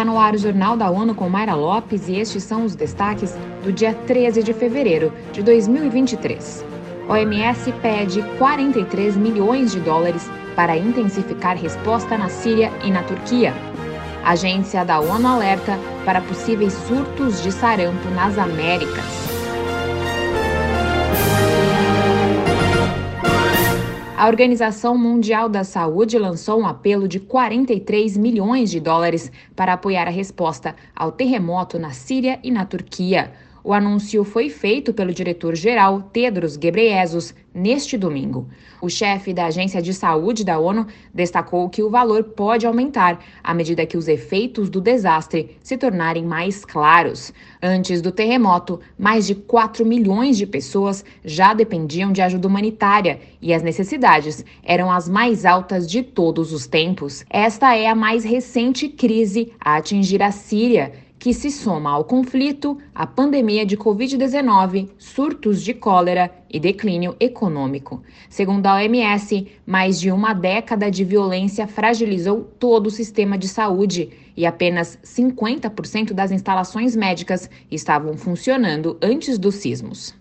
Está no ar o Jornal da ONU com Mayra Lopes e estes são os destaques do dia 13 de fevereiro de 2023. OMS pede 43 milhões de dólares para intensificar resposta na Síria e na Turquia. Agência da ONU alerta para possíveis surtos de sarampo nas Américas. A Organização Mundial da Saúde lançou um apelo de 43 milhões de dólares para apoiar a resposta ao terremoto na Síria e na Turquia. O anúncio foi feito pelo diretor-geral Tedros Ghebreyesus neste domingo. O chefe da Agência de Saúde da ONU destacou que o valor pode aumentar à medida que os efeitos do desastre se tornarem mais claros. Antes do terremoto, mais de 4 milhões de pessoas já dependiam de ajuda humanitária e as necessidades eram as mais altas de todos os tempos. Esta é a mais recente crise a atingir a Síria que se soma ao conflito, a pandemia de Covid-19, surtos de cólera e declínio econômico. Segundo a OMS, mais de uma década de violência fragilizou todo o sistema de saúde e apenas 50% das instalações médicas estavam funcionando antes dos sismos.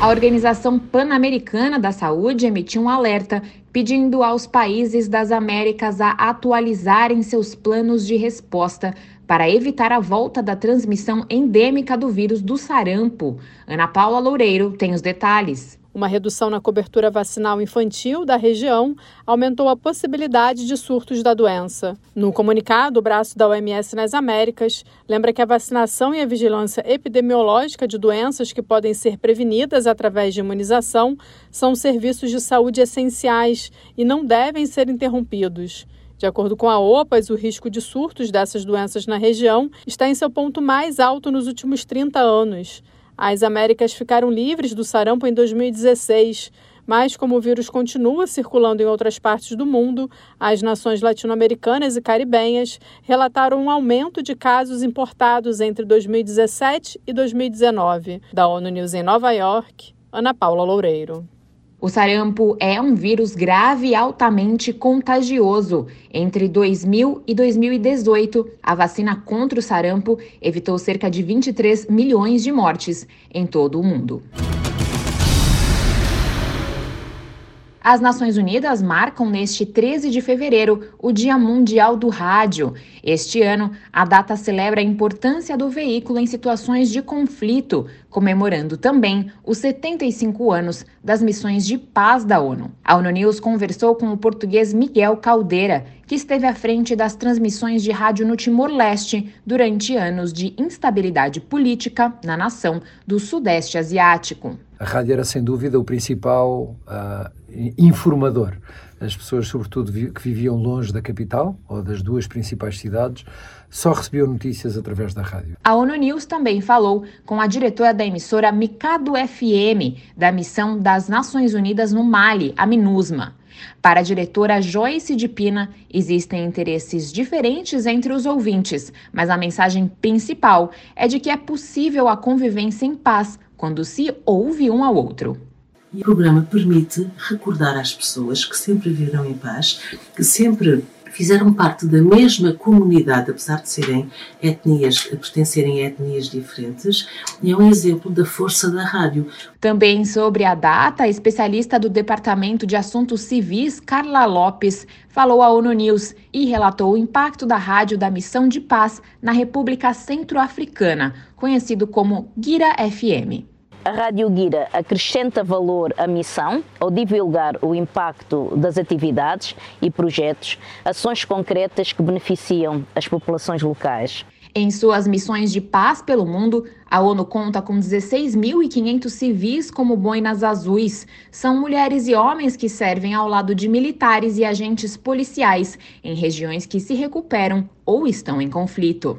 A Organização Pan-Americana da Saúde emitiu um alerta pedindo aos países das Américas a atualizarem seus planos de resposta para evitar a volta da transmissão endêmica do vírus do sarampo. Ana Paula Loureiro tem os detalhes. Uma redução na cobertura vacinal infantil da região aumentou a possibilidade de surtos da doença. No comunicado, o braço da OMS nas Américas lembra que a vacinação e a vigilância epidemiológica de doenças que podem ser prevenidas através de imunização são serviços de saúde essenciais e não devem ser interrompidos. De acordo com a OPAS, o risco de surtos dessas doenças na região está em seu ponto mais alto nos últimos 30 anos. As Américas ficaram livres do sarampo em 2016, mas como o vírus continua circulando em outras partes do mundo, as nações latino-americanas e caribenhas relataram um aumento de casos importados entre 2017 e 2019. Da ONU News em Nova York, Ana Paula Loureiro. O sarampo é um vírus grave e altamente contagioso. Entre 2000 e 2018, a vacina contra o sarampo evitou cerca de 23 milhões de mortes em todo o mundo. As Nações Unidas marcam neste 13 de fevereiro o Dia Mundial do Rádio. Este ano, a data celebra a importância do veículo em situações de conflito, comemorando também os 75 anos das missões de paz da ONU. A ONU News conversou com o português Miguel Caldeira, que esteve à frente das transmissões de rádio no Timor-Leste durante anos de instabilidade política na nação do Sudeste Asiático. A rádio era, sem dúvida, o principal uh, informador. As pessoas, sobretudo, que viviam longe da capital ou das duas principais cidades, só recebiam notícias através da rádio. A ONU News também falou com a diretora da emissora Mikado FM, da missão das Nações Unidas no Mali, a MINUSMA. Para a diretora Joyce de Pina, existem interesses diferentes entre os ouvintes, mas a mensagem principal é de que é possível a convivência em paz quando se ouve um ao outro. O programa permite recordar às pessoas que sempre viveram em paz, que sempre fizeram parte da mesma comunidade, apesar de serem etnias, pertencerem a etnias diferentes, é um exemplo da força da rádio. Também sobre a data, a especialista do Departamento de Assuntos Civis, Carla Lopes, falou à ONU News e relatou o impacto da rádio da Missão de Paz na República Centro-Africana, conhecido como Guira FM. A Rádio Guira acrescenta valor à missão ao divulgar o impacto das atividades e projetos, ações concretas que beneficiam as populações locais. Em suas missões de paz pelo mundo, a ONU conta com 16.500 civis como boinas azuis. São mulheres e homens que servem ao lado de militares e agentes policiais em regiões que se recuperam ou estão em conflito.